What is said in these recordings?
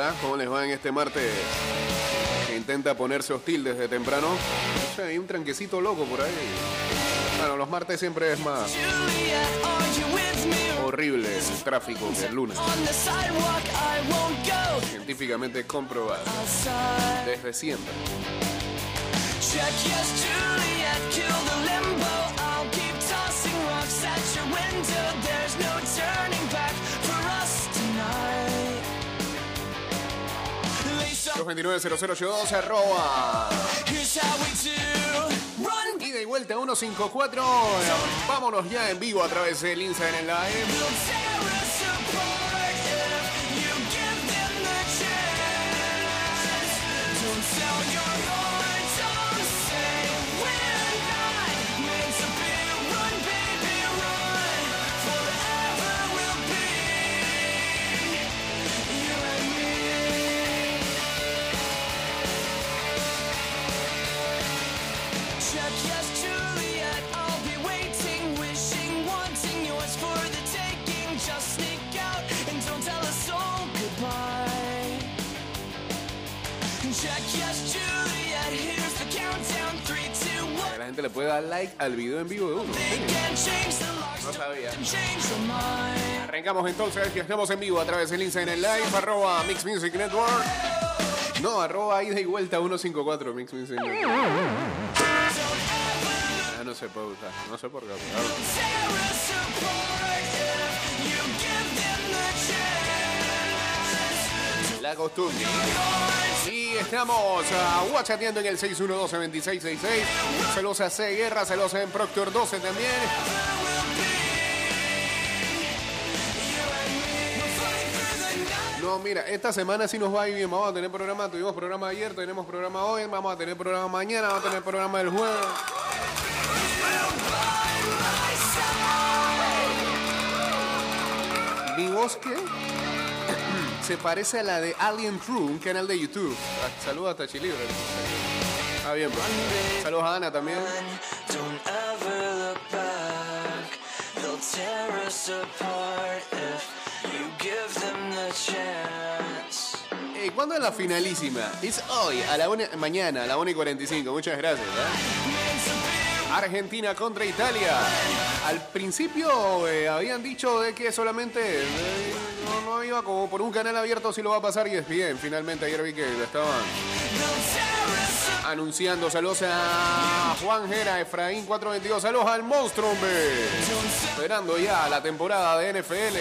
hola, ¿cómo les va en este martes? Intenta ponerse hostil desde temprano. O sea, hay un tranquecito loco por ahí. Bueno, los martes siempre es más horrible el tráfico que el lunes. Científicamente comprobado. Desde siempre. 229-0082, arroba. Ida y vuelta 154. Vámonos ya en vivo a través del Instagram Live. Le puede dar like al video en vivo de uno. No sabía. Arrancamos entonces, que estamos en vivo a través del Instagram Live, arroba Mix Music Network. No, arroba ida y vuelta 154 Mix Music Network. Ya no se puede usar, no sé por qué. La. Y estamos uh, en el 612-2666. Celosa C Guerra, celosa en Proctor 12 también. No, mira, esta semana sí nos va a ir bien. Vamos a tener programa. Tuvimos programa ayer, tenemos programa hoy. Vamos a tener programa mañana, vamos a tener programa el jueves. ¿Mi bosque? Se parece a la de Alien True, un canal de YouTube. Ah, saludos a Tachilibre. Ah, bien, pues. Saludos a Ana también. ¿Y ¿Cuándo es la finalísima? Es hoy, a la una, mañana, a la 1 y 45. Muchas gracias. ¿eh? Argentina contra Italia. Al principio eh, habían dicho de que solamente eh, no, iba como por un canal abierto si lo va a pasar y es bien. Finalmente ayer vi que lo estaban anunciando. Saludos a Juan Jera, Efraín 422. Saludos al monstruo, hombre. Esperando ya la temporada de NFL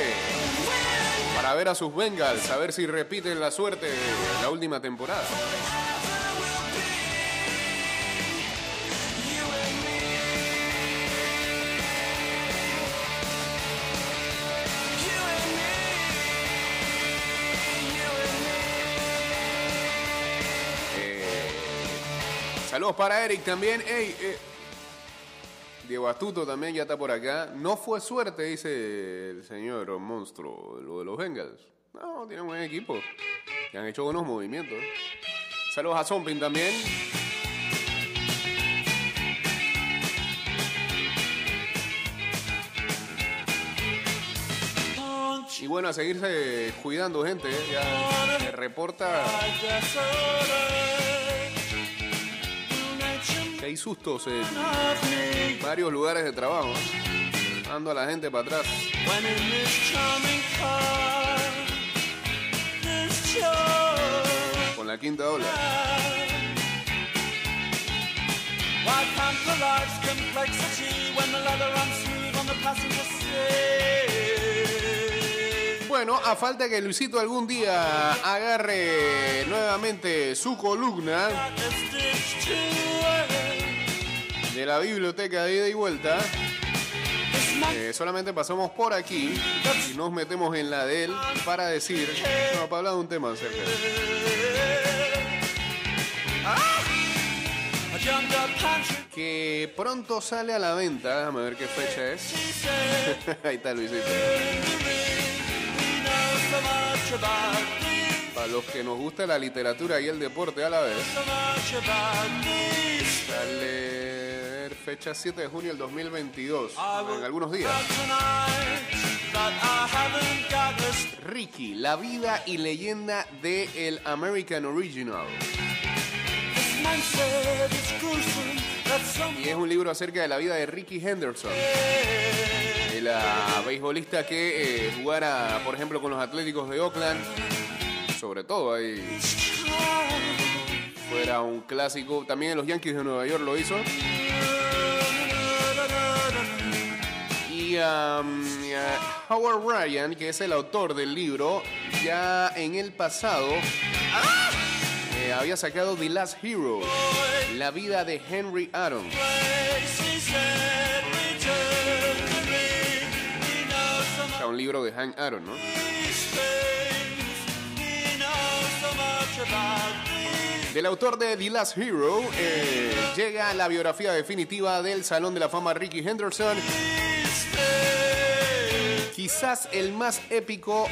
para ver a sus Bengals, a ver si repiten la suerte de la última temporada. Saludos para Eric también. Eh, Diego Astuto también ya está por acá. No fue suerte, dice el señor monstruo, lo de los Bengals. No, tienen buen equipo. Y han hecho buenos movimientos. Saludos a Zombin también. Y bueno, a seguirse cuidando, gente. ¿eh? Ya se reporta que hay sustos en varios lugares de trabajo. Ando a la gente para atrás. Con la quinta ola. Bueno, a falta que Luisito algún día agarre nuevamente su columna de la biblioteca de ida y vuelta. Eh, solamente pasamos por aquí y nos metemos en la de él para decir, no, para hablar de un tema acerca Que pronto sale a la venta, déjame ver qué fecha es. Ahí está Luisito. Para los que nos gusta la literatura y el deporte a la vez. Fecha 7 de junio del 2022, en algunos días. Ricky, la vida y leyenda de el American Original. Y es un libro acerca de la vida de Ricky Henderson. El beisbolista que eh, jugara, por ejemplo, con los Atléticos de Oakland. Sobre todo ahí. Fuera un clásico. También en los Yankees de Nueva York lo hizo. Um, Howard Ryan, que es el autor del libro, ya en el pasado eh, había sacado The Last Hero, la vida de Henry Aaron. un libro de Hank Aaron, ¿no? Del autor de The Last Hero eh, llega la biografía definitiva del Salón de la Fama Ricky Henderson. Quizás el más épico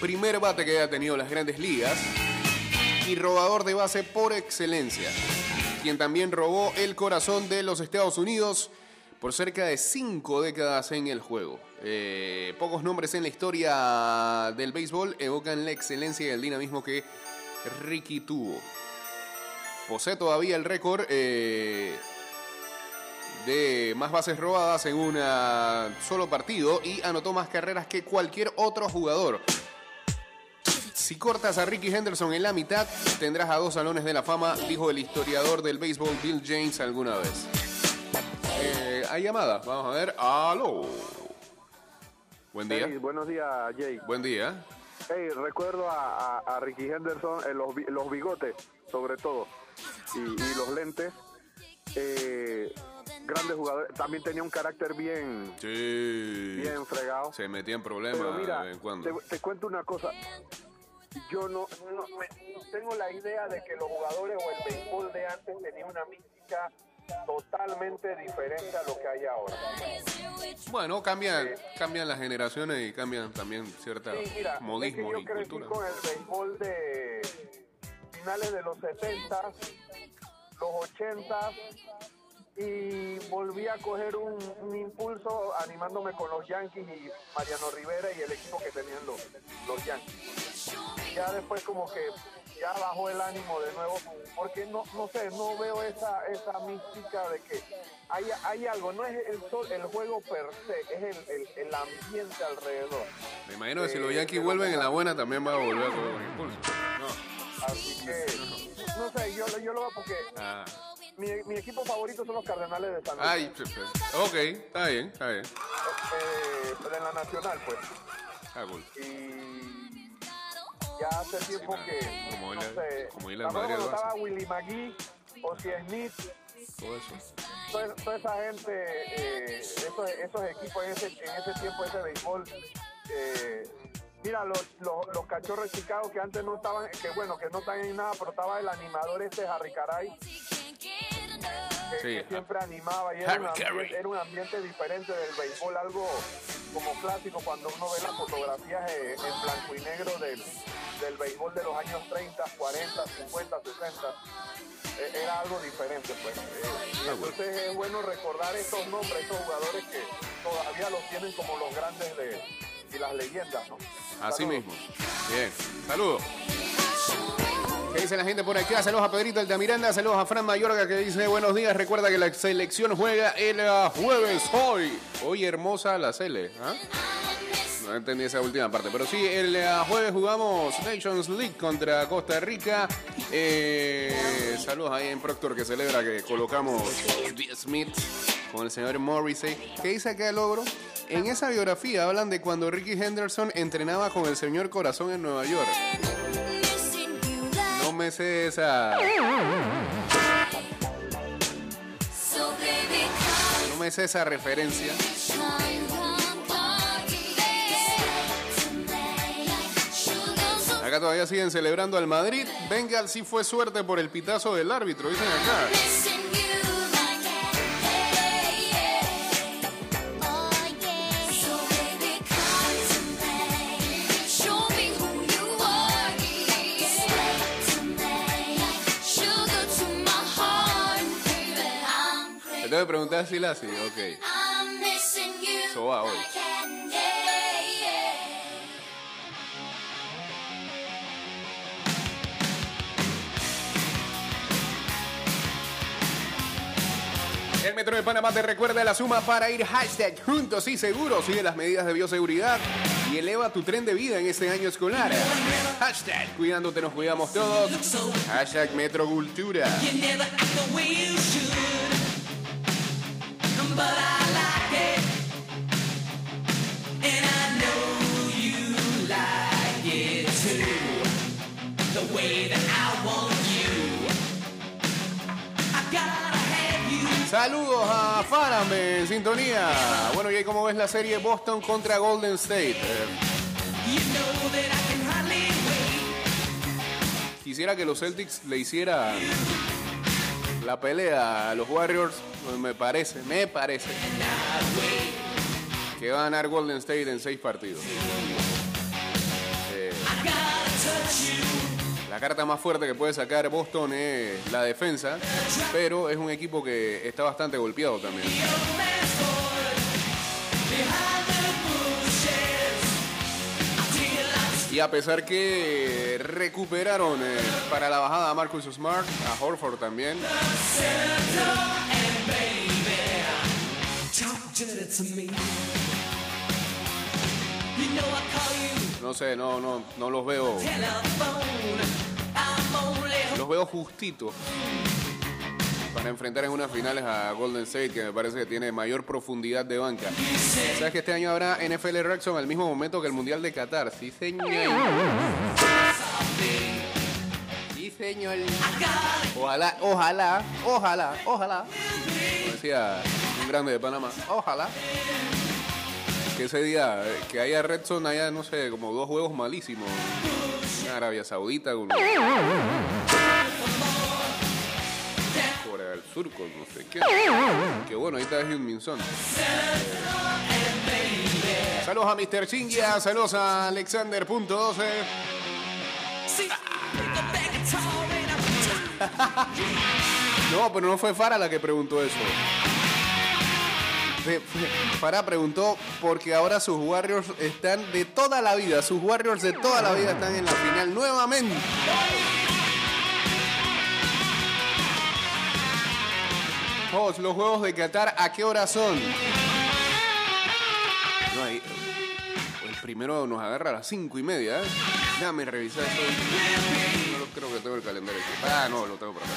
primer bate que haya tenido las grandes ligas y robador de base por excelencia, quien también robó el corazón de los Estados Unidos por cerca de cinco décadas en el juego. Eh, pocos nombres en la historia del béisbol evocan la excelencia y el dinamismo que Ricky tuvo. Posee todavía el récord eh, de más bases robadas en un solo partido y anotó más carreras que cualquier otro jugador. Si cortas a Ricky Henderson en la mitad, tendrás a dos salones de la fama, dijo el historiador del béisbol Bill James alguna vez. Eh, hay llamada, vamos a ver. ¡Aló! Buen día. buenos días, Jay. Buen día. Hey, recuerdo a, Ricky Henderson, en los, los, bigotes, sobre todo, y, los lentes. Eh, grandes jugadores. También tenía un carácter bien, bien fregado. Se metía en problemas mira, Te, cuento una cosa. Yo no, no tengo la idea de que los jugadores o el béisbol de antes tenía una mística totalmente diferente a lo que hay ahora. Bueno, cambian, cambian las generaciones y cambian también cierta modismo yo crecí con el béisbol de finales de los 70, los 80 y volví a coger un, impulso animándome con los Yankees y Mariano Rivera y el equipo que tenían los, los Yankees. Ya después como que ya bajó el ánimo de nuevo, porque no, no sé, no veo esa, esa mística de que hay, hay algo, no es el, el juego per se, es el, el, ambiente alrededor. Me imagino que si los Yankees vuelven en la buena también va a volver a coger un impulso. Así que, no sé, yo, yo lo veo porque... Ah. Mi, mi, equipo favorito son los Cardenales de San Luis. Ay, ok, está bien, está bien. Eh, en la nacional, pues. Ah, cool. Y ya hace tiempo que. Como no sé, como cuando estaba Willy McGee, Ozzy Smith. Todo eso. Toda, esa gente, eh, esos, esos, equipos en ese, en ese tiempo, ese béisbol. Eh, mira, los, los, los, cachorros de Chicago que antes no estaban, que bueno, que no están en nada, pero estaba el animador este Harry Caray. Que, siempre animaba y era un, ambiente, era un, ambiente, diferente del béisbol, algo como clásico cuando uno ve las fotografías en blanco y negro del, del béisbol de los años 30, 40, 50, 60, era algo diferente. pues eh, Entonces es bueno recordar estos nombres, estos jugadores que todavía los tienen como los grandes de, y las leyendas. ¿no? Así mismo. Bien, saludos. ¿Qué dice la gente por acá? Saludos a Pedrito el de Miranda, saludos a Fran Mayorga que dice buenos días. Recuerda que la selección juega el jueves hoy. Hoy hermosa la Cele. ¿ah? No entendí esa última parte, pero sí, el jueves jugamos Nations League contra Costa Rica. Eh, saludos ahí en Proctor que celebra que colocamos Smith con el señor Morrissey. ¿Qué dice acá el logro? En esa biografía hablan de cuando Ricky Henderson entrenaba con el señor Corazón en Nueva York. No me sé esa. No me sé esa referencia. Acá todavía siguen celebrando al Madrid. Venga, sí fue suerte por el pitazo del árbitro, dicen acá. Tengo que preguntar si la sí, ok. Eso va hoy. El Metro de Panamá te recuerda la suma para ir hashtag juntos y seguros. Sigue las medidas de bioseguridad y eleva tu tren de vida en este año escolar. Hashtag cuidándote nos cuidamos todos. Hashtag Metrocultura. Saludos a Farame en sintonía. Bueno, y ahí cómo ves la serie Boston contra Golden State. Eh, quisiera que los Celtics le hiciera la pelea a los Warriors. Me parece, me parece que va a ganar Golden State en seis partidos. Eh, la carta más fuerte que puede sacar Boston es la defensa, pero es un equipo que está bastante golpeado también. Y a pesar que recuperaron eh, para la bajada a Marcus Smart, a Horford también. No sé, no, no, no los veo. Los veo justitos para enfrentar en unas finales a Golden State, que me parece que tiene mayor profundidad de banca. ¿Sabes que este año habrá NFL Rexon al mismo momento que el Mundial de Qatar? Sí, señor. Sí, señor. Ojalá, ojalá, ojalá, ojalá. Como decía un grande de Panamá, ojalá. Que ese día, eh, que haya Red Zone, haya, no sé, como dos juegos malísimos. Arabia Saudita, con Corea del Sur, con no sé qué. Que bueno, ahí está Hyun Son. Saludos a Mr. Chingia, saludos a Alexander.12. No, pero no fue Fara la que preguntó eso. Farah preguntó porque ahora sus Warriors están de toda la vida, sus Warriors de toda la vida están en la final nuevamente. Los juegos de Qatar, ¿a qué hora son? El primero nos agarra a las cinco y media. ¿eh? Déjame revisar eso. No creo que tengo el calendario aquí. Ah, no, lo tengo por acá.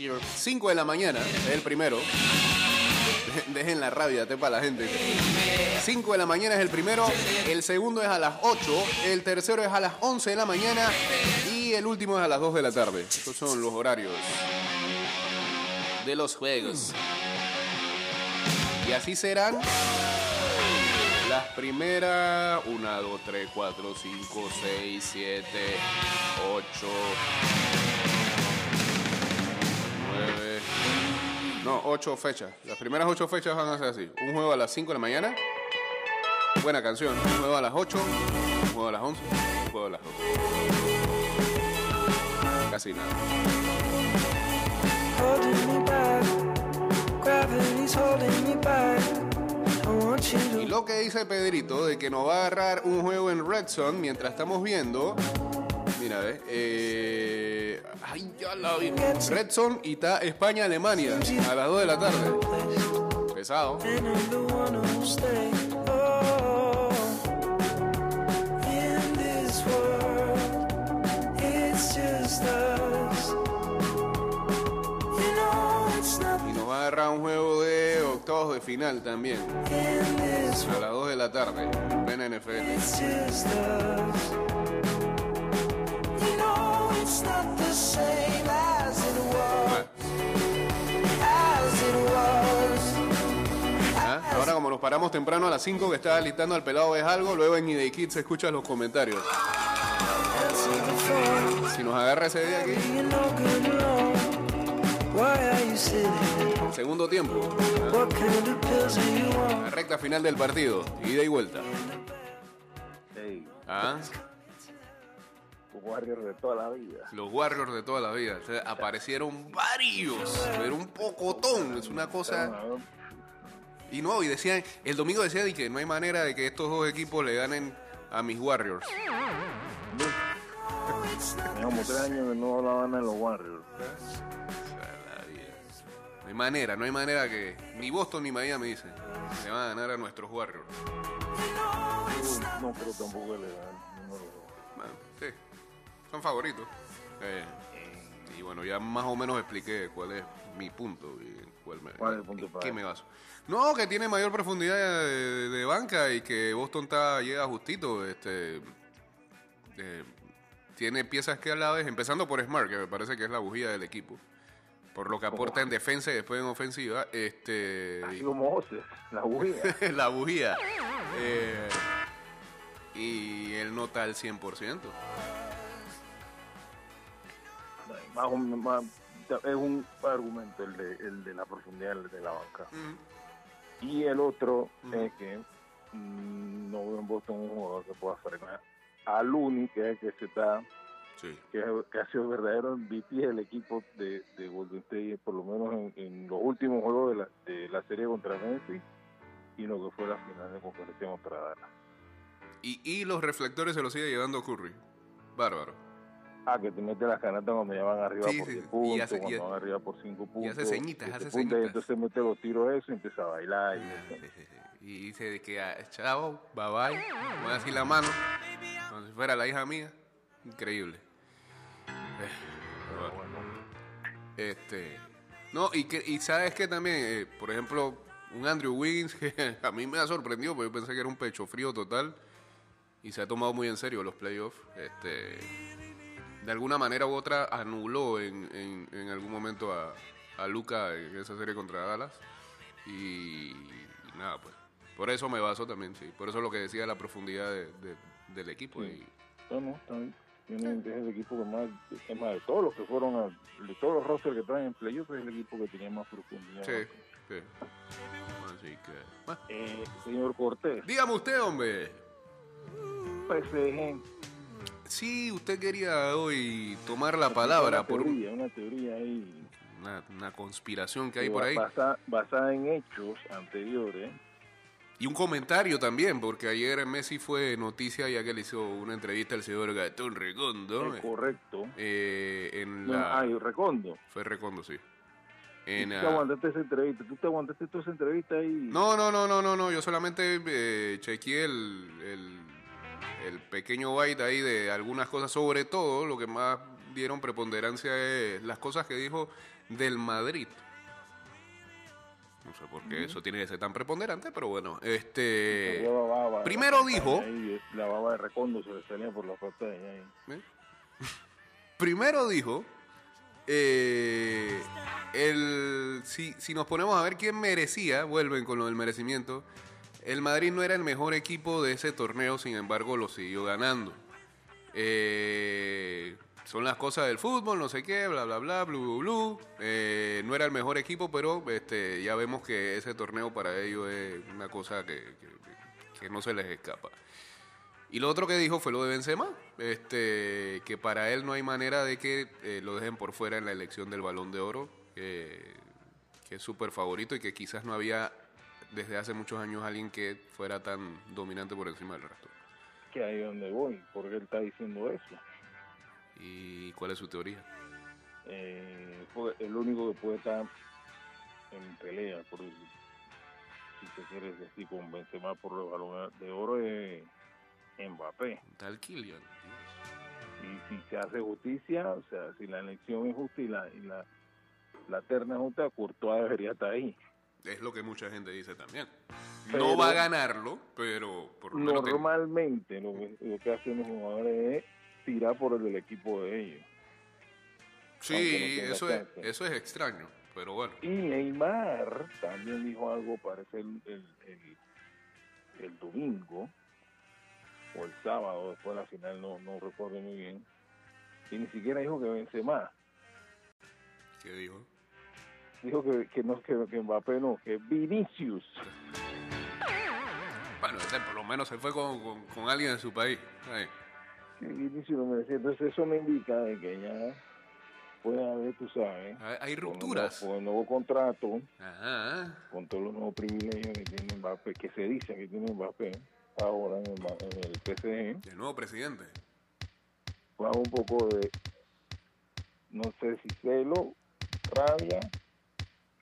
Six years. 5 de la mañana, es el primero. Dejen la rabia, para la gente. 5 de la mañana es el primero, el segundo es a las 8, el tercero es a las 11 de la mañana y el último es a las 2 de la tarde. Estos son los horarios de los juegos. Y así serán las primeras 1, 2, 3, 4, 5, 6, 7, 8, 9. No, 8 fechas. Las primeras 8 fechas van a ser así. Un juego a las 5 de la mañana. Buena canción. Un juego a las 8. Un juego a las 11. Un juego a las 12. Casi nada. Y lo que dice Pedrito de que nos va a agarrar un juego en Red Zone mientras estamos viendo. Mira, ve. Eh, ay, ya la vi. Red Zone y está España-Alemania a las 2 de la tarde. Pesado. Y nos va a agarrar un juego de octavos de final también. A las 2 de la tarde. Plena NFL. Ahora como nos paramos temprano a las 5 que estaba listando al pelado es algo, luego en Idea Kids se escuchan los comentarios. Si nos agarra ese día aquí. Segundo tiempo. La recta final del partido. Ida y vuelta. ¿Ah? Warriors de toda la vida. Los Warriors de toda la vida. O sea, aparecieron varios. Pero un pocotón. Es una cosa. Y no, y decían, el domingo decía de que no hay manera de que estos dos equipos le ganen a mis Warriors. Teníamos tres años que no hablaban de los Warriors. No hay manera, no hay manera que ni Boston ni Miami dicen. Le van a ganar a nuestros Warriors. No, no creo tampoco que le dan. número dos. Son favoritos. Eh, y bueno, ya más o menos expliqué cuál es mi punto y cuál me, ¿Cuál es el punto en para qué él? me baso. No, que tiene mayor profundidad de, de banca y que Boston está, llega justito. Este, eh, tiene piezas que a la vez, empezando por Smart, que me parece que es la bujía del equipo. Por lo que aporta en defensa y después en ofensiva. Este, Así como Ose, la bulla. la bujía. Eh, y él no está al 100%. Más o más- es un argumento el de, el de la profundidad de la banca. Y el otro Ujú. es que mm, no veo en Boston un jugador que pueda frenar a Looney, que es el que se está Sí. que, que ha sido verdadero MVP del equipo de, de Golden State, por lo menos en, en los últimos juegos de la, de la serie contra Memphis y lo que fue la final de conferencia contra Dallas. Y, y los reflectores se los sigue llevando Curry. Bárbaro. Ah, que te mete las canatas cuando ya van arriba Sí, por sí, 10 y puntos, hace- y cuando hace- van arriba por 5 puntos. hace ceñitas, hace puntos, ceñitas. Y entonces mete los tiros eso y empieza a bailar. Y eso. Y dice que, ah, chao, bye bye. Voy así la mano. Como si fuera la hija mía. Increíble. Eh, pero bueno. Este. No, y, que, y sabes que también, eh, por ejemplo, un Andrew Wiggins que a mí me ha sorprendido porque yo pensé que era un pecho frío total y se ha tomado muy en serio los playoffs. Este, de alguna manera u otra anuló en, en, en algún momento a, a Luca en esa serie contra Dallas. Y, y nada, pues. Por eso me baso también, sí. Por eso lo que decía la profundidad de- de- del equipo. Sí. Y, No, no, está bien. Es el equipo que más, es más, de todos los que fueron, a, de todos los rosters que traen en playoffs, es el equipo que tenía más profundidad. sí, sí. Así que. bueno. Eh, señor Cortés, Dígame usted, hombre. PSG, Sí, usted quería hoy tomar la una palabra por un- teoría, una teoría ahí una, una conspiración que hay por ahí. basa- basada en hechos anteriores. Y un comentario también, porque ayer Messi fue noticia ya que le hizo una entrevista al señor Gatón Recondo. es correcto. eh, en No, la... ay, Recondo. Fue Recondo, sí. tú te ah, aguantaste esa entrevista, tú te aguantaste toda esa entrevista ahí. No, no, no, no, no, no. Yo solamente eh, chequeé el, el, el pequeño byte ahí de algunas cosas. Sobre todo, lo que más dieron preponderancia es las cosas que dijo del Madrid. No sé por qué eso tiene que ser tan preponderante, pero bueno. Este. Baba, primero dijo- ahí, la baba de Recondo se le salía por la pantalla. ¿Eh? Primero dijo, eh, el, si, si nos ponemos a ver quién merecía, vuelven con lo del merecimiento, el Madrid no era el mejor equipo de ese torneo, sin embargo lo siguió ganando. Eh, son las cosas del fútbol, no sé qué, bla, bla, bla, blu, blu. Eh, no era el mejor equipo, pero este, ya vemos que ese torneo para ellos es una cosa que, que- no se les escapa. Y lo otro que dijo fue lo de Benzema, este, que para él no hay manera de que eh, lo dejen por fuera en la elección del Balón de Oro, que, que es súper favorito y que quizás no había desde hace muchos años alguien que fuera tan dominante por encima del resto. Que ahí es donde voy, porque él está diciendo eso. ¿Y cuál es su teoría? Eh, fue el único que puede estar en pelea, por decir, si se quiere decir, con Benzema por el balón de oro es Mbappé. Tal Kylian. Y si se hace justicia, o sea, si la elección es justa y la, y la, la terna es justa, Courtois debería estar ahí. Es lo que mucha gente dice también. Pero- no va a ganarlo, pero por lo menos... que- Normalmente lo que, lo que hacen los jugadores es tirar por el del equipo de ellos. Sí, no eso es, eso es extraño, pero bueno. Y Neymar también dijo algo, parece el, el, el, el domingo o el sábado, después de la final, no, no recuerdo muy bien. Y ni siquiera dijo que vence más. ¿Qué dijo? Dijo que, que no que, que Mbappé no, que Vinicius. Bueno, ese por lo menos se fue con, con- con alguien de su país. Ahí. Vinicius no merecía. Entonces eso me indica de que ya puede haber, tú sabes, Hay- Hay con el rupturas. nuevo- Con el nuevo contrato, Ajá. con todos los nuevos privilegios que tiene Mbappé, que se dice que tiene Mbappé ahora en el, el PSG, El nuevo presidente. bajo un poco de, no sé si celo, rabia,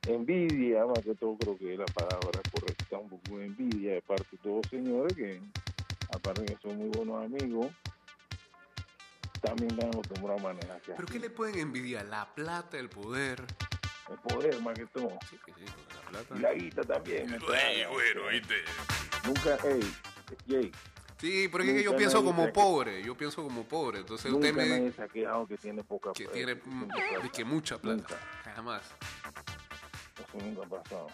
envidia, más que todo creo que es la palabra correcta, un poco de envidia de parte de todos los señores que, aparte de que son muy buenos amigos, también están acostumbrados a manejarse ¿Pero así. qué le pueden envidiar? La plata, el poder. El poder más que todo. Sí, sí, sí, la plata. Y la guita también. Ey, bueno, ¿viste? Nunca, hey, Jay, Sí, pero es que yo pienso como pobre. Yo pienso como pobre. Entonces nunca usted me nadie se ha quejado que tiene poca que plata, tiene que mucha plata. Nunca. Jamás. Eso nunca ha pasado.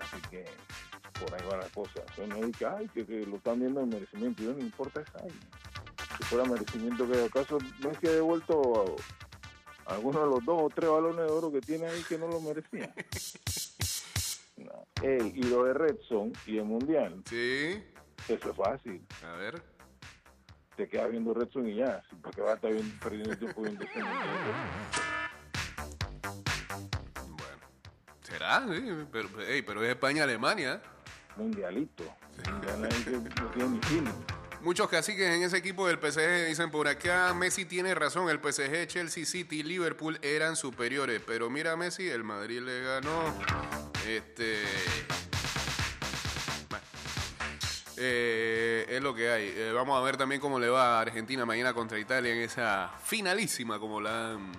Así que por ahí va la cosa. Eso no es que, ay, que, que lo están viendo en merecimiento. Yo no importa esa. Si fuera merecimiento que acaso Messi ha devuelto a alguno de los dos o tres balones de oro que tiene ahí que no lo merecía. No. Y lo de Redson y el Mundial, Sí. eso es fácil. A ver. Te quedas viendo Redson y ya. ¿Para qué vas a estar viendo, perdiendo el tiempo viendo ese Mundial? Pero, es España-Alemania. Mundialito. Muchos caciques en ese equipo del PSG dicen por acá, Messi tiene razón, el PSG, Chelsea, City, Liverpool eran superiores, pero mira a Messi, el Madrid le ganó. Este... bueno. Eh, es lo que hay. Eh, vamos a ver también cómo le va a Argentina mañana contra Italia en esa finalísima como la han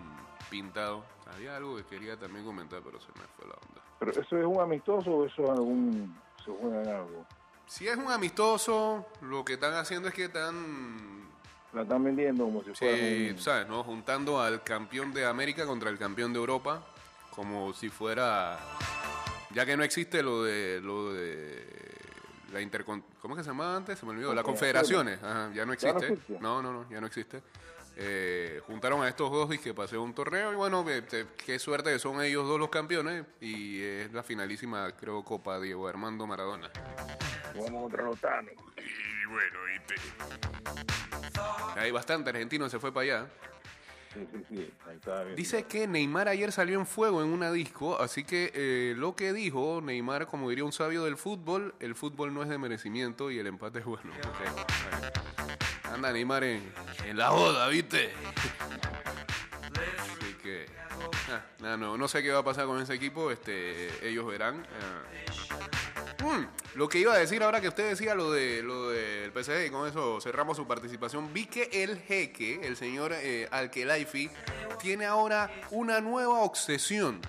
pintado. Había algo que quería también comentar, pero se me fue la onda. Pero eso es un amistoso o eso es algún. se juega en algo. Si es un amistoso, lo que están haciendo es que están La están vendiendo como si fuera. Sí, un- ¿sabes? ¿no? Juntando al campeón de América contra el campeón de Europa, como si fuera. Ya que no existe lo de. Lo de la intercon... ¿Cómo es que se llamaba antes? Se me olvidó. La confederaciones. Ajá, ya no Ya no existe. existe. No, no, no, ya no existe. Eh, juntaron a estos dos y que pasó un torneo. Y bueno, eh, te- qué suerte que son ellos dos los campeones. Y es la finalísima, creo, Copa Diego Armando Maradona. Vamos contra los Thanos. Y bueno, ¿viste? Hay bastante argentino se fue para allá. Sí, sí, sí. Ahí está bien. Dice que Neymar ayer salió en fuego en una disco, así que eh, lo que dijo Neymar, como diría un sabio del fútbol, el fútbol no es de merecimiento y el empate es bueno. Ok, bueno. Anda Neymar en, la joda, ¿viste? Así que, ah, no, no sé qué va a pasar con ese equipo, este, ellos verán. ah. Mm, lo que iba a decir ahora que usted decía lo de lo del PSG y con eso cerramos su participación, vi que el jeque, el señor eh, Al-Khelaifi, tiene ahora una nueva obsesión.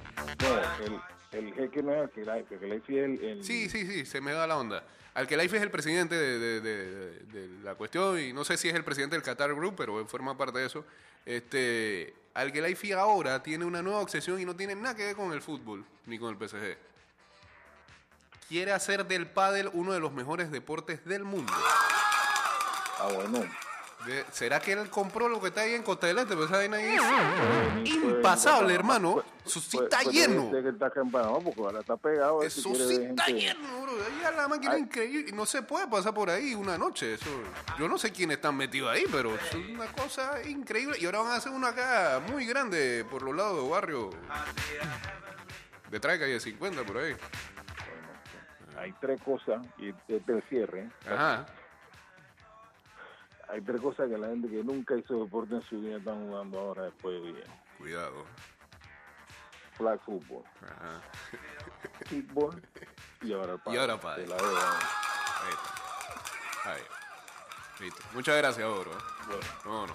El jeque no es el Sí, sí, sí, se me da la onda. Al-Khelaifi es el presidente de, de- de- de la cuestión y no sé si es el presidente del Qatar Group, pero él forma parte de eso. Este, Al-Khelaifi ahora tiene una nueva obsesión y no tiene nada que ver con el fútbol ni con el PSG. Quiere hacer del pádel uno de los mejores deportes del mundo. Ah, bueno. ¿Será que él compró lo que está ahí en Este? Pues esa vaina ahí es Puede venir- puede impasable, venir- hermano. puede- Eso sí está lleno. que está porque ahora está pegado. si Eso sí está gente- lleno, bro. Ahí la máquina Ay. increíble. No se puede pasar por ahí una noche. Eso, yo no sé quiénes están metidos ahí, pero es una cosa increíble. Y ahora van a hacer una acá muy grande por los lados de barrio. Detrás de calle 50, por ahí. Hay tres cosas, y este el cierre. Ajá. Hay tres cosas que la gente que nunca hizo deporte en su vida están jugando ahora después de bien. Cuidado. Flag football, Ajá. kickball y ahora Y ahora. Te la. Ahí está. Ahí. Listo. Muchas gracias, Oro. ¿eh? No,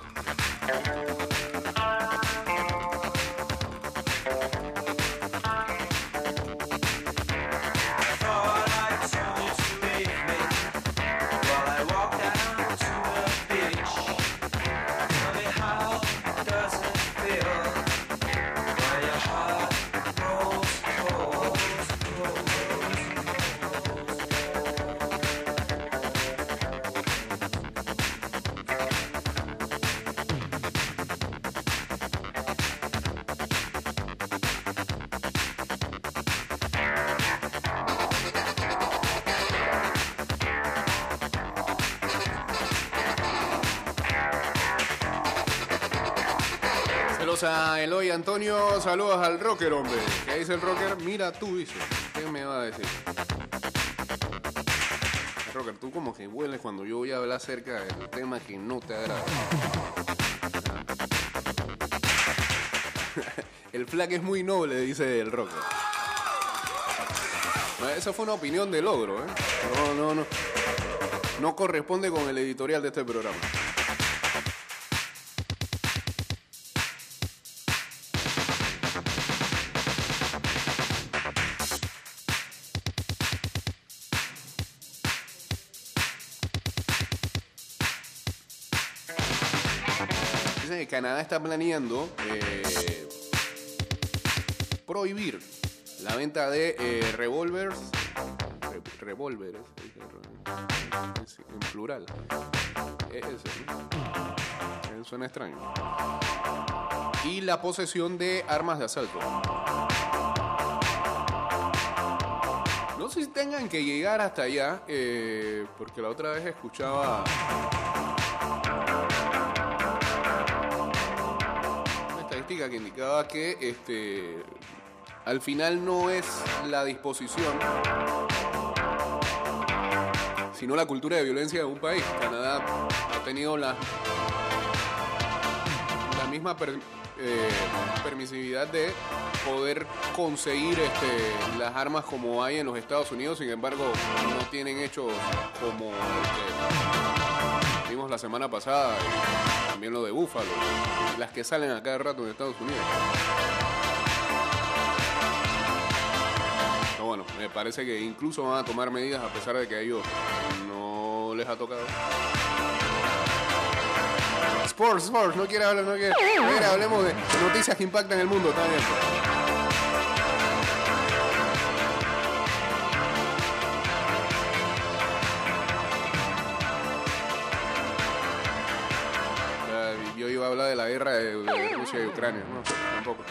Saludos a Eloy Antonio, saludos al rocker, hombre. ¿Qué dice el rocker? Mira tú, dice. ¿Qué me va a decir? Rocker, tú como que hueles cuando yo voy a hablar acerca del tema que no te agrada. El flag es muy noble, dice el rocker. No, Esa fue una opinión de logro, ¿eh? No, no, no. No corresponde con el editorial de este programa. Canadá está planeando eh, prohibir la venta de eh, revólveres, re- revólveres, en plural. Es ese, ¿no? Suena extraño. Y la posesión de armas de asalto. No sé si tengan que llegar hasta allá, eh, porque la otra vez escuchaba que indicaba que este al final no es la disposición sino la cultura de violencia de un país. Canadá ha tenido la, la misma eh, permisividad de poder conseguir este, las armas como hay en los Estados Unidos, sin embargo no tienen hechos como vimos la semana pasada, y también lo de Búfalo, las que salen a cada rato en Estados Unidos. Pero bueno, me parece que incluso van a tomar medidas a pesar de que a ellos no les ha tocado. Sports, sports, no quiere hablar, no quiere. Mira, hablemos de noticias que impactan el mundo, está bien. Guerra de, Rusia y Ucrania, no, tampoco.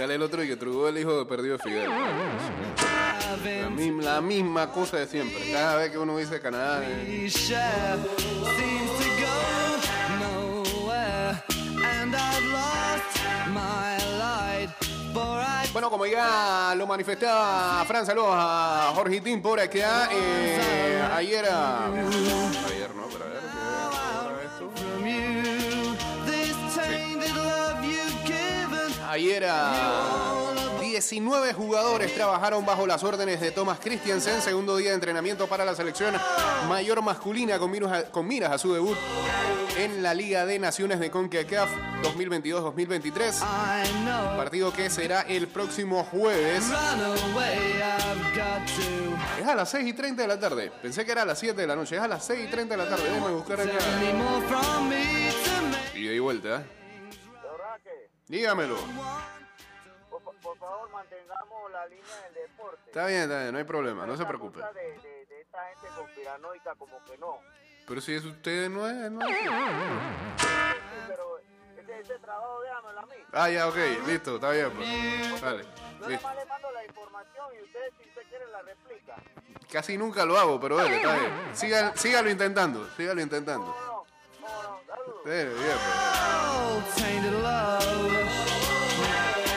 Sale el otro y que el hijo de perdido de Fidel. La, misma cosa de siempre. Cada vez que uno dice Canadá, eh, Bueno, como ya lo manifestaba Fran, saludos a Jorge Tim por acá. Eh, ayer, a- ayer no, Ayer a 19 jugadores trabajaron bajo las órdenes de Thomas Christiansen, segundo día de entrenamiento para la selección mayor masculina con a, miras a su debut en la Liga de Naciones de CONCACAF 2022-2023. I know. Partido que será el próximo jueves. Es a las 6 y 30 de la tarde. Pensé que era a las 7 de la noche. Es a las 6 y 30 de la tarde. Déjame buscar acá. Y de vuelta. ¿eh? Dígamelo. por, por favor mantengamos la línea del deporte. Está bien, está bien. No hay problema. No se preocupe. De, de, de esta gente conspiranoica como que no. Pero si es usted, no es. No es. Sí, pero ese, ese trabajo déjamelo a mí. Ah, ya, ok. Listo. Está bien. Pues. Dale. Yo Listo. además le mando la información y ustedes si usted quiere la replica. Casi nunca lo hago, pero dale, está bien. Siga- sígalo intentando. Sígalo intentando. No, no,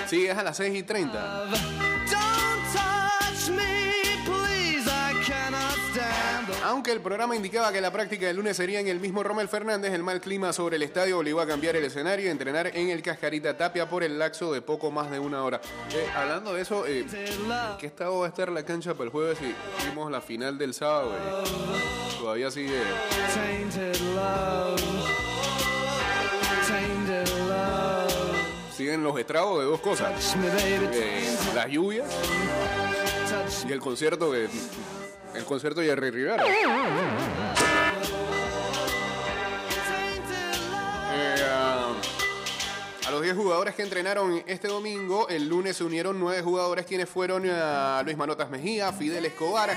Sí, es a las 6 y 30. El programa indicaba que la práctica del lunes sería en el mismo Rommel Fernández, el mal clima sobre el estadio obligó a cambiar el escenario y entrenar en el Cascarita Tapia por el lapso de poco más de una hora. Eh, hablando de eso, eh. ¿qué estado va a estar la cancha para el jueves si vimos la final del sábado? eh? Todavía sigue. Siguen los estragos de dos cosas. Eh, las lluvias y el concierto de el concierto de Jerry Rivera. Eh, ah, los 10 jugadores que entrenaron este domingo, el lunes se unieron 9 jugadores quienes fueron a Luis Manotas Mejía, Fidel Escobar,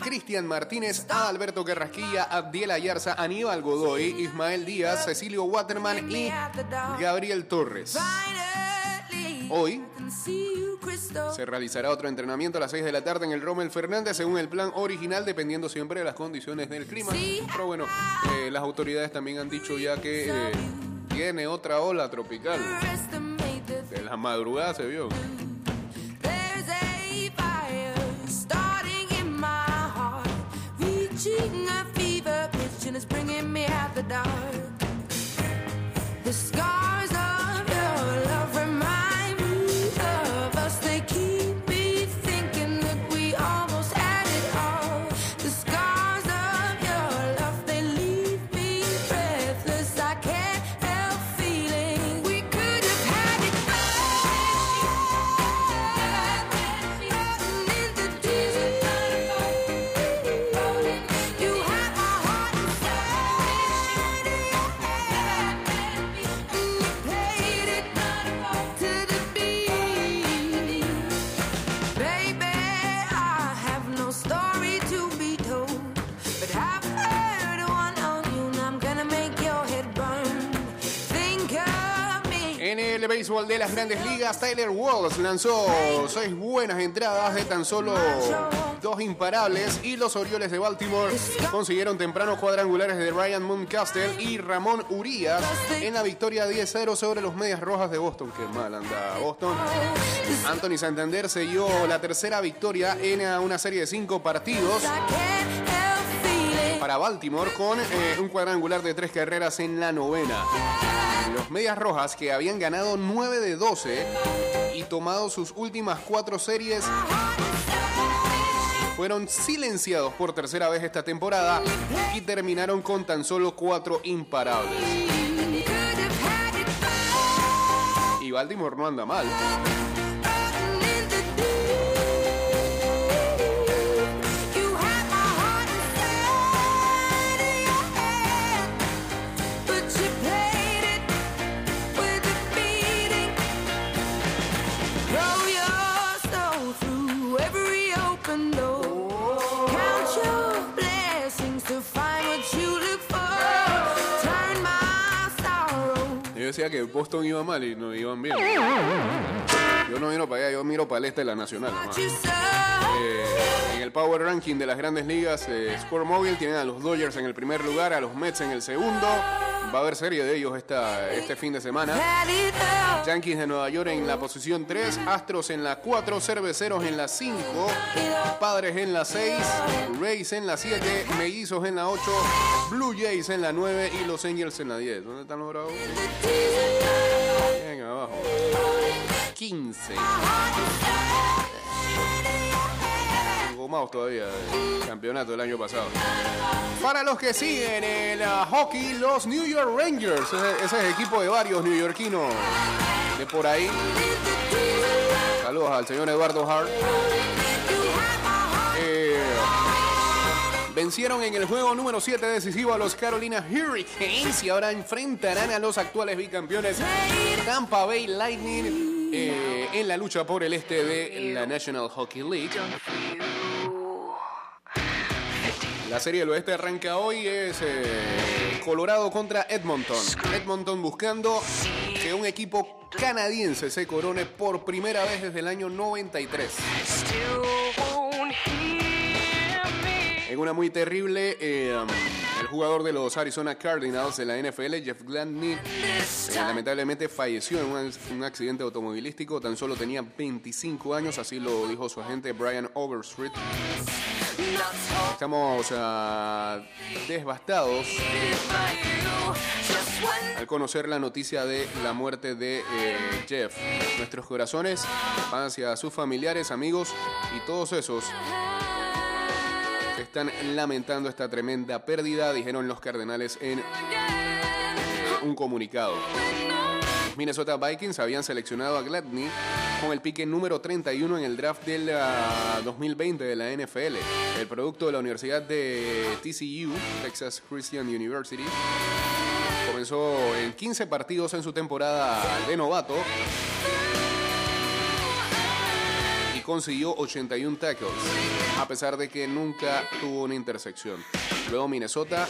Cristian Martínez, Alberto Carrasquilla, Abdiel Ayarza, Aníbal Godoy, Ismael Díaz, Cecilio Waterman y Gabriel Torres. Hoy se realizará otro entrenamiento a las 6 de la tarde en el Rommel Fernández según el plan original, dependiendo siempre de las condiciones del clima. Pero bueno, eh, las autoridades también han dicho ya que eh, tiene otra ola tropical. De la madrugada se vio. There's a béisbol de las grandes ligas, Tyler Walls lanzó seis buenas entradas de tan solo dos imparables y los Orioles de Baltimore consiguieron tempranos cuadrangulares de Ryan Mooncastle y Ramón Urias en la victoria 10-0 sobre los Medias Rojas de Boston. Qué mal anda Boston. Anthony Santander selló la tercera victoria en una serie de cinco partidos para Baltimore con eh, un cuadrangular de tres carreras en la novena. Medias Rojas, que habían ganado 9 de 12 y tomado sus últimas cuatro series, fueron silenciados por tercera vez esta temporada y terminaron con tan solo cuatro imparables. Y Baltimore no anda mal. Que Boston iba mal y no iban bien. Yo no miro para allá, yo miro para el este de la Nacional. Eh, en el Power Ranking de las grandes ligas, eh, Score Mobile tienen a los Dodgers en el primer lugar, a los Mets en el segundo. Va a haber serie de ellos esta, este fin de semana. Yankees de Nueva York en la posición 3, Astros en la 4, Cerveceros en la 5, Padres en la 6, Rays en la 7, Mellizos en la 8, Blue Jays en la 9 y Los Angels en la 10. ¿Dónde están los Bravos? Venga, abajo. 15. Gomados todavía del campeonato del año pasado. Para los que siguen el ah, hockey, los New York Rangers. Ese, ese es el equipo de varios neoyorquinos de por ahí. Saludos al señor Eduardo Hart. Eh, vencieron en el juego número 7 decisivo a los Carolina Hurricanes y ahora enfrentarán a los actuales bicampeones Tampa Bay Lightning eh, en la lucha por el este de la National Hockey League. La serie del oeste arranca hoy, es eh, Colorado contra Edmonton. Edmonton buscando que un equipo canadiense se corone por primera vez desde el año 93. En una muy terrible, eh, el jugador de los Arizona Cardinals de la NFL, Jeff Gladney, eh, lamentablemente falleció en un, accidente automovilístico. Tan solo tenía 25 años, así lo dijo su agente Brian Overstreet. Estamos ah, devastados al conocer la noticia de la muerte de eh, Jeff. Nuestros corazones van hacia sus familiares, amigos y todos esos están lamentando esta tremenda pérdida, dijeron los Cardenales en un comunicado. Minnesota Vikings habían seleccionado a Gladney con el pique número 31 en el draft del ah, 2020 de la NFL. El producto de la Universidad de TCU, Texas Christian University, Comenzó en 15 partidos en su temporada de novato consiguió 81 tackles, a pesar de que nunca tuvo una intersección. Luego Minnesota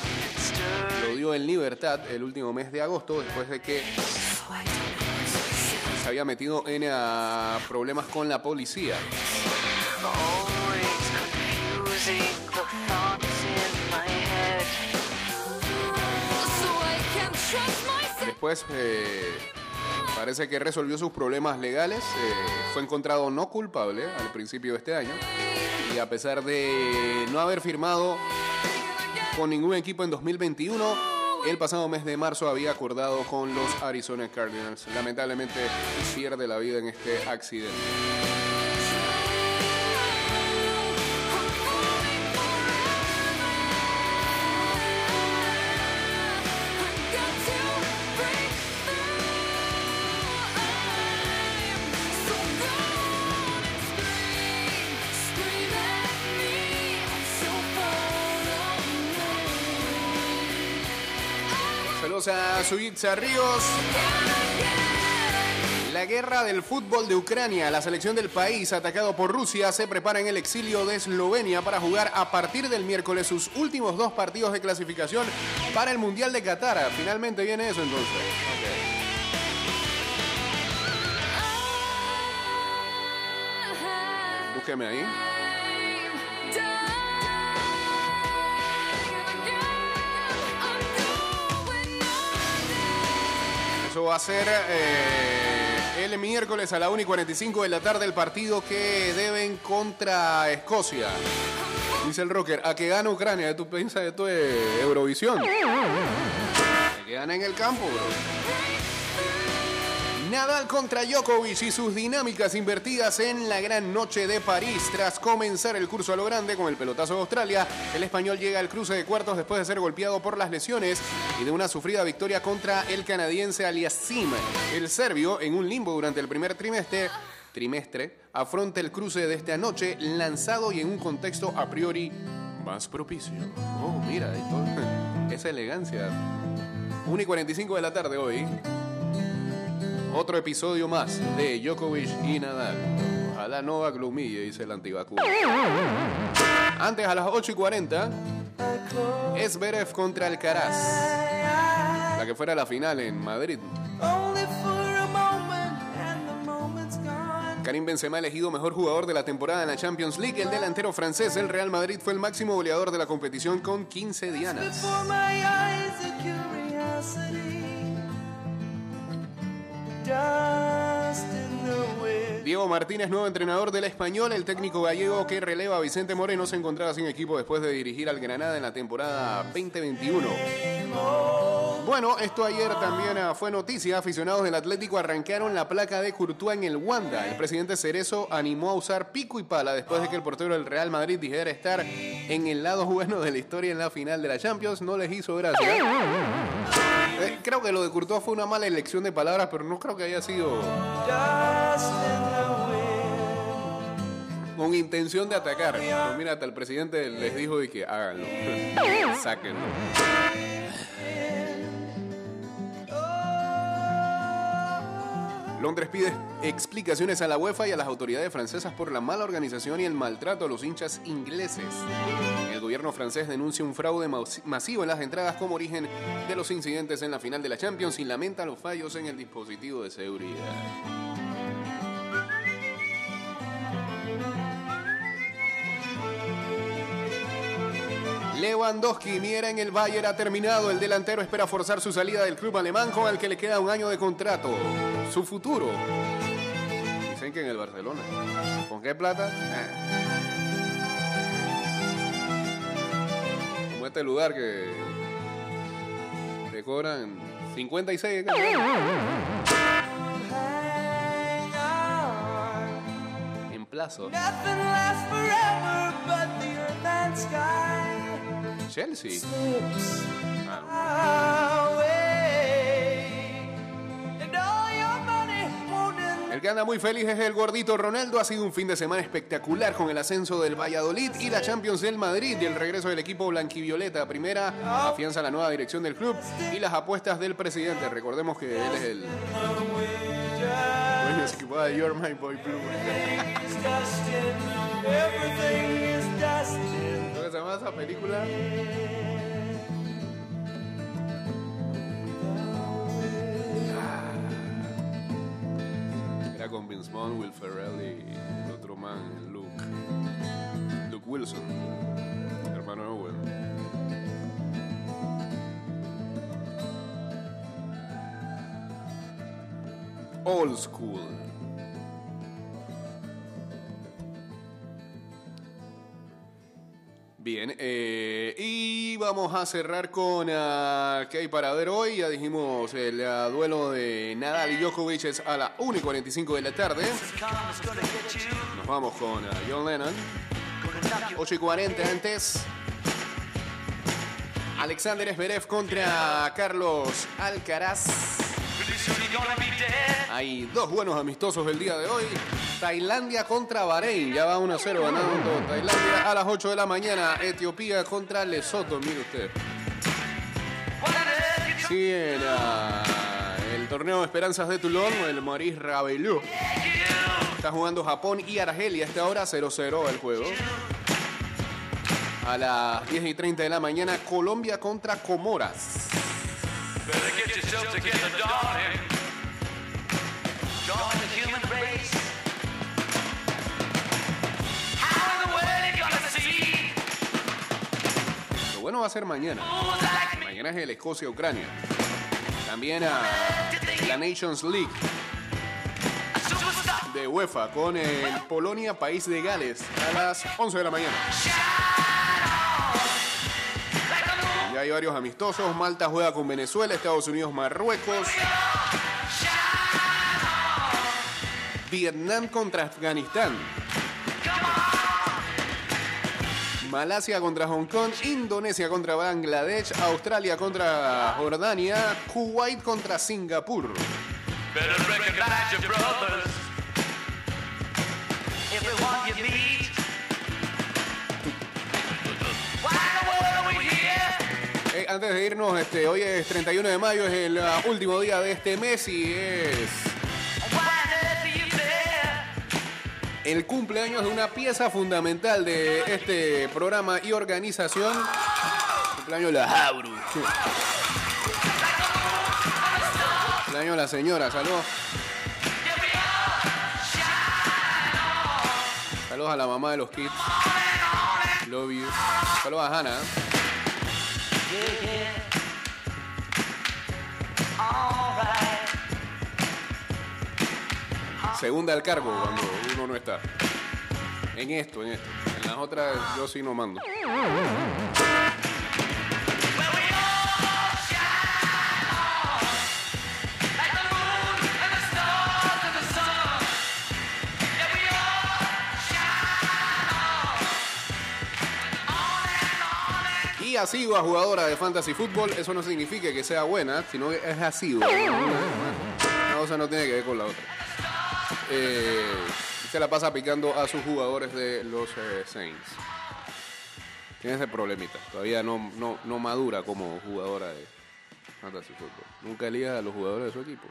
lo dio en libertad el último mes de agosto después de que se había metido en ah, problemas con la policía. Después eh, parece que resolvió sus problemas legales. eh, fue encontrado no culpable al principio de este año. Y a pesar de no haber firmado con ningún equipo en 2021, el pasado mes de marzo había acordado con los Arizona Cardinals. Lamentablemente pierde la vida en este accidente. Saludos a Suitza Ríos. La guerra del fútbol de Ucrania, la selección del país atacado por Rusia, se prepara en el exilio de Eslovenia para jugar a partir del miércoles sus últimos dos partidos de clasificación para el Mundial de Qatar. Finalmente viene eso entonces. Búsqueme ahí. Eso va a ser eh, el miércoles a la 1 y 45 de la tarde el partido que deben contra Escocia. Dice el rocker, a que gana Ucrania, tú piensas esto es Eurovisión. Que gana en el campo, bro. Nadal contra Djokovic y sus dinámicas invertidas en la gran noche de París. Tras comenzar el curso a lo grande con el pelotazo de Australia, el español llega al cruce de cuartos después de ser golpeado por las lesiones y de una sufrida victoria contra el canadiense Aliasim. El serbio, en un limbo durante el primer trimestre, afronta el cruce de esta noche lanzado y en un contexto a priori más propicio. Oh, mira, esa elegancia. 1 y 45 de la tarde hoy. Otro episodio más de Djokovic y Nadal. Ojalá no aglumille, dice el antivacuna. Antes, a las 8 y 40, Esberev contra Alcaraz. La que fuera la final en Madrid. Karim Benzema elegido mejor jugador de la temporada en la Champions League. El delantero francés del Real Madrid fue el máximo goleador de la competición con 15 dianas. Diego Martínez, nuevo entrenador del español, el técnico gallego que releva a Vicente Moreno, se encontraba sin equipo después de dirigir al Granada en la temporada 2021. Bueno, esto ayer también ah, fue noticia. Aficionados del Atlético arrancaron la placa de Courtois en el Wanda. El presidente Cerezo animó a usar pico y pala después de que el portero del Real Madrid dijera estar en el lado bueno de la historia en la final de la Champions. No les hizo gracia. Eh, creo que lo de Courtois fue una mala elección de palabras, pero no creo que haya sido con intención de atacar. Pero mira, hasta el presidente les dijo que háganlo. Sáquenlo. Londres pide explicaciones a la UEFA y a las autoridades francesas por la mala organización y el maltrato a los hinchas ingleses. El gobierno francés denuncia un fraude mas- masivo en las entradas como origen de los incidentes en la final de la Champions y lamenta los fallos en el dispositivo de seguridad. Lewandowski miera en el Bayern ha terminado. El delantero espera forzar su salida del club alemán con el que le queda un año de contrato. Su futuro. Dicen que en el Barcelona. ¿Con qué plata? Ah. Como este lugar que te cobran 56. Hang on. En plazo. Chelsea. Ah, El que anda muy feliz es el gordito Ronaldo. Ha sido un fin de semana espectacular con el ascenso del Valladolid y la Champions del Madrid y el regreso del equipo blanquivioleta. Primera afianza la nueva dirección del club y las apuestas del presidente. Recordemos que él es el dueño equipo de You're My Boy Blue. ¿Cómo se llama esa película? Era con Vince Vaughn, Will Ferrell y el otro man, Luke. Luke Wilson, hermano Owen. Old School. Bien, eh, y vamos a cerrar con ah, qué hay para ver hoy. Ya dijimos el ah, duelo de Nadal y Djokovic es a las 1 y 45 de la tarde. Nos vamos con ah, John Lennon. 8 y 40 antes. Alexander Zverev contra Carlos Alcaraz. Hay dos buenos amistosos el día de hoy. Tailandia contra Bahrein. Ya va 1 a 0 ganando Tailandia a las 8 de la mañana. Etiopía contra Lesoto. Mire usted. Sigue el torneo de Esperanzas de Toulon. El Maurice Ravelou. Está jugando Japón y Argelia. A esta hora 0-0 el juego. A las 10 y 30 de la mañana, Colombia contra Comoras. Lo bueno va a ser mañana. Mañana es el Escocia-Ucrania. También a la Nations League de UEFA con el Polonia-País de Gales a las 11 de la mañana. Ya hay varios amistosos. Malta juega con Venezuela, Estados Unidos, Marruecos. Vietnam contra Afganistán. Malasia contra Hong Kong, Indonesia contra Bangladesh, Australia contra Jordania, Kuwait contra Singapur. Eh, antes de irnos, este, hoy es 31 de mayo, es el ah, último día de este mes y es el cumpleaños de una pieza fundamental de este programa y organización. Cumpleaños de la Jabru. Cumpleaños de la señora, saludos. Saludos a la mamá de los kids. Love you. Saludos a Hannah. Segunda al cargo cuando uno no está. En esto, en esto. En las otras yo sí no mando. Y asigua jugadora de fantasy fútbol, eso no significa que sea buena, sino que es asigua. Una cosa no tiene que ver con la otra. Eh, se la pasa picando a sus jugadores de los eh, Saints. Tiene ese problemita. Todavía no, no, no madura como jugadora de fantasy fútbol. Nunca elija a los jugadores de su equipo.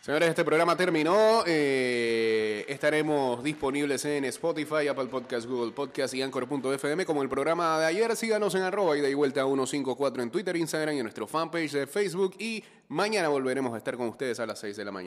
Señores, este programa terminó. Eh, estaremos disponibles en Spotify, Apple Podcast, Google Podcast y Anchor.fm como el programa de ayer. Síganos en arroba y de vuelta a 154 en Twitter, Instagram y en nuestro fanpage de Facebook. Y mañana volveremos a estar con ustedes a las 6 de la mañana.